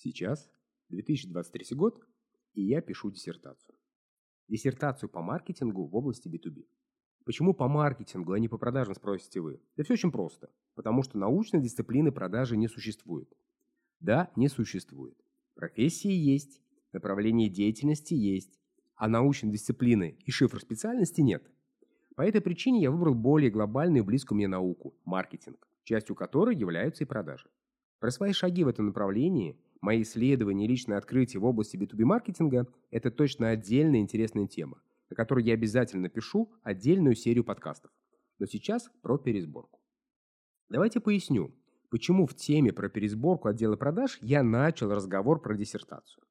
Сейчас 2023 год, и я пишу диссертацию. Диссертацию по маркетингу в области B2B. Почему по маркетингу, а не по продажам, спросите вы? Да все очень просто. Потому что научной дисциплины продажи не существует. Да, не существует. Профессии есть, направление деятельности есть, а научной дисциплины и шифр специальности нет. По этой причине я выбрал более глобальную и близкую мне науку – маркетинг, частью которой являются и продажи. Про свои шаги в этом направлении, мои исследования и личные открытия в области B2B маркетинга – это точно отдельная интересная тема, о которой я обязательно напишу отдельную серию подкастов. Но сейчас про пересборку. Давайте поясню, почему в теме про пересборку отдела продаж я начал разговор про диссертацию.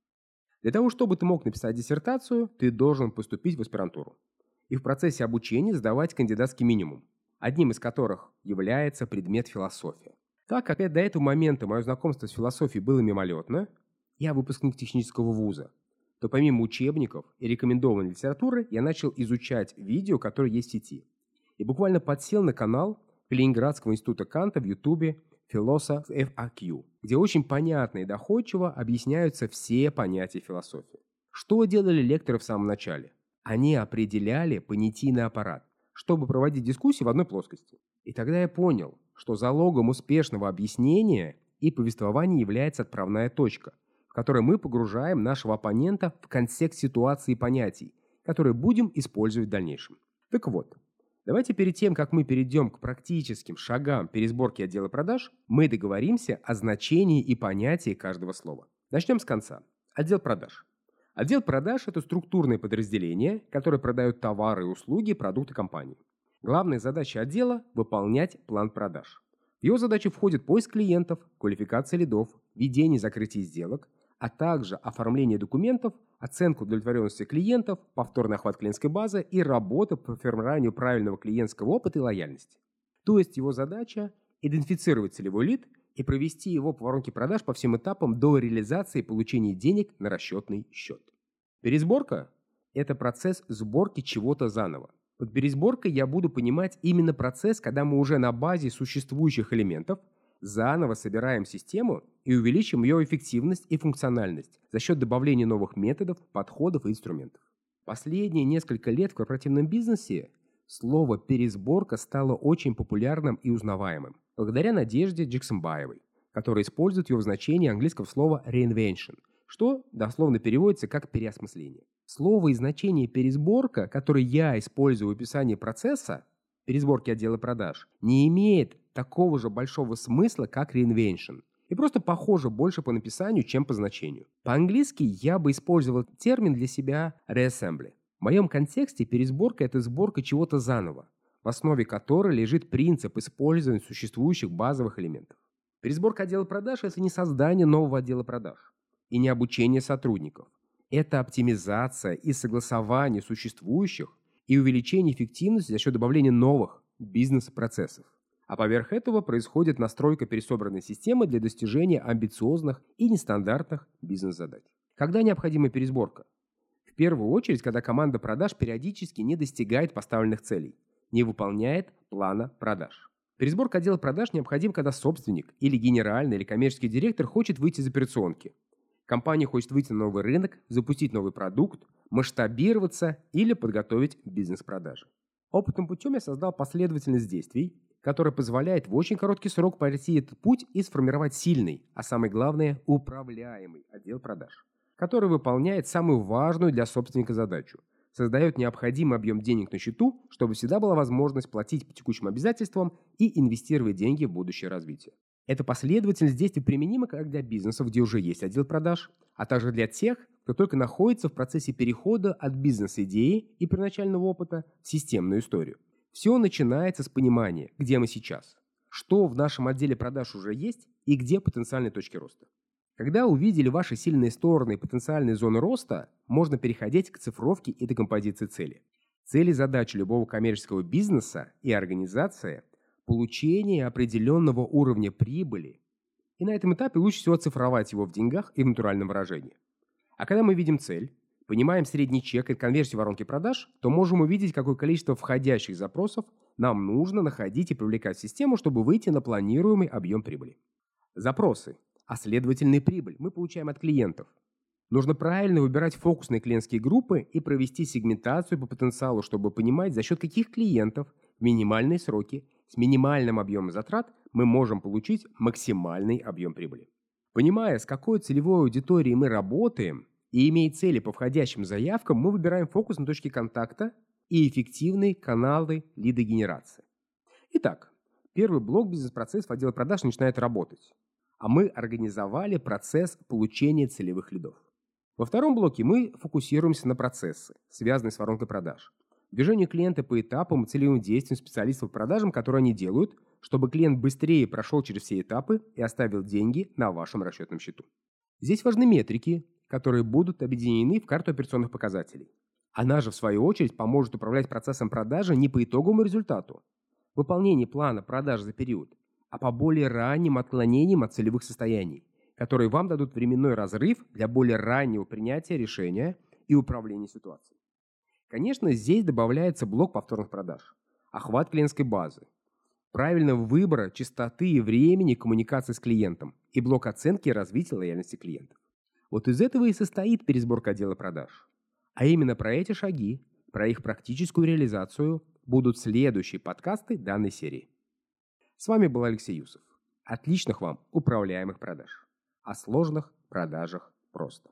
Для того, чтобы ты мог написать диссертацию, ты должен поступить в аспирантуру и в процессе обучения сдавать кандидатский минимум, одним из которых является предмет философия. Так как до этого момента мое знакомство с философией было мимолетно, я выпускник технического вуза, то помимо учебников и рекомендованной литературы я начал изучать видео, которые есть в сети. И буквально подсел на канал Калининградского института Канта в Ютубе Philosoph FAQ, где очень понятно и доходчиво объясняются все понятия философии. Что делали лекторы в самом начале? Они определяли понятийный аппарат, чтобы проводить дискуссии в одной плоскости. И тогда я понял, что залогом успешного объяснения и повествования является отправная точка, в которой мы погружаем нашего оппонента в контекст ситуации и понятий, которые будем использовать в дальнейшем. Так вот, Давайте перед тем, как мы перейдем к практическим шагам пересборки отдела продаж, мы договоримся о значении и понятии каждого слова. Начнем с конца. Отдел продаж. Отдел продаж – это структурное подразделение, которое продает товары и услуги, продукты компании. Главная задача отдела – выполнять план продаж. В его задачи входит поиск клиентов, квалификация лидов, ведение и закрытие сделок, а также оформление документов, оценку удовлетворенности клиентов, повторный охват клиентской базы и работа по формированию правильного клиентского опыта и лояльности. То есть его задача – идентифицировать целевой лид и провести его по воронке продаж по всем этапам до реализации и получения денег на расчетный счет. Пересборка – это процесс сборки чего-то заново. Под пересборкой я буду понимать именно процесс, когда мы уже на базе существующих элементов – заново собираем систему и увеличим ее эффективность и функциональность за счет добавления новых методов, подходов и инструментов. Последние несколько лет в корпоративном бизнесе слово «пересборка» стало очень популярным и узнаваемым, благодаря Надежде Джексонбаевой, которая использует его в значении английского слова «reinvention», что дословно переводится как «переосмысление». Слово и значение «пересборка», которое я использую в описании процесса, пересборки отдела продаж, не имеет такого же большого смысла, как reinvention. И просто похоже больше по написанию, чем по значению. По-английски я бы использовал термин для себя reassembly. В моем контексте пересборка – это сборка чего-то заново, в основе которой лежит принцип использования существующих базовых элементов. Пересборка отдела продаж – это не создание нового отдела продаж и не обучение сотрудников. Это оптимизация и согласование существующих и увеличение эффективности за счет добавления новых бизнес-процессов. А поверх этого происходит настройка пересобранной системы для достижения амбициозных и нестандартных бизнес-задач. Когда необходима пересборка? В первую очередь, когда команда продаж периодически не достигает поставленных целей, не выполняет плана продаж. Пересборка отдела продаж необходим, когда собственник или генеральный или коммерческий директор хочет выйти из операционки. Компания хочет выйти на новый рынок, запустить новый продукт, масштабироваться или подготовить бизнес-продажи. Опытным путем я создал последовательность действий, который позволяет в очень короткий срок пройти этот путь и сформировать сильный, а самое главное, управляемый отдел продаж, который выполняет самую важную для собственника задачу – создает необходимый объем денег на счету, чтобы всегда была возможность платить по текущим обязательствам и инвестировать деньги в будущее развитие. Эта последовательность действий применима как для бизнесов, где уже есть отдел продаж, а также для тех, кто только находится в процессе перехода от бизнес-идеи и первоначального опыта в системную историю. Все начинается с понимания, где мы сейчас, что в нашем отделе продаж уже есть и где потенциальные точки роста. Когда увидели ваши сильные стороны и потенциальные зоны роста, можно переходить к цифровке и декомпозиции цели. Цели задачи любого коммерческого бизнеса и организации – получение определенного уровня прибыли. И на этом этапе лучше всего цифровать его в деньгах и в натуральном выражении. А когда мы видим цель, понимаем средний чек и конверсию воронки продаж, то можем увидеть, какое количество входящих запросов нам нужно находить и привлекать в систему, чтобы выйти на планируемый объем прибыли. Запросы. а следовательно прибыль мы получаем от клиентов. Нужно правильно выбирать фокусные клиентские группы и провести сегментацию по потенциалу, чтобы понимать, за счет каких клиентов в минимальные сроки с минимальным объемом затрат мы можем получить максимальный объем прибыли. Понимая, с какой целевой аудиторией мы работаем и имея цели по входящим заявкам, мы выбираем фокус на точки контакта и эффективные каналы лидогенерации. Итак, первый блок бизнес-процессов отдела продаж начинает работать, а мы организовали процесс получения целевых лидов. Во втором блоке мы фокусируемся на процессы, связанные с воронкой продаж. Движение клиента по этапам и целевым действиям специалистов по продажам, которые они делают, чтобы клиент быстрее прошел через все этапы и оставил деньги на вашем расчетном счету. Здесь важны метрики, которые будут объединены в карту операционных показателей. Она же, в свою очередь, поможет управлять процессом продажи не по итоговому результату, выполнения плана продаж за период, а по более ранним отклонениям от целевых состояний, которые вам дадут временной разрыв для более раннего принятия решения и управления ситуацией. Конечно, здесь добавляется блок повторных продаж, охват клиентской базы, правильного выбора, частоты и времени коммуникации с клиентом и блок оценки и развития лояльности клиентов. Вот из этого и состоит пересборка отдела продаж. А именно про эти шаги, про их практическую реализацию будут следующие подкасты данной серии. С вами был Алексей Юсов. Отличных вам управляемых продаж. О сложных продажах просто.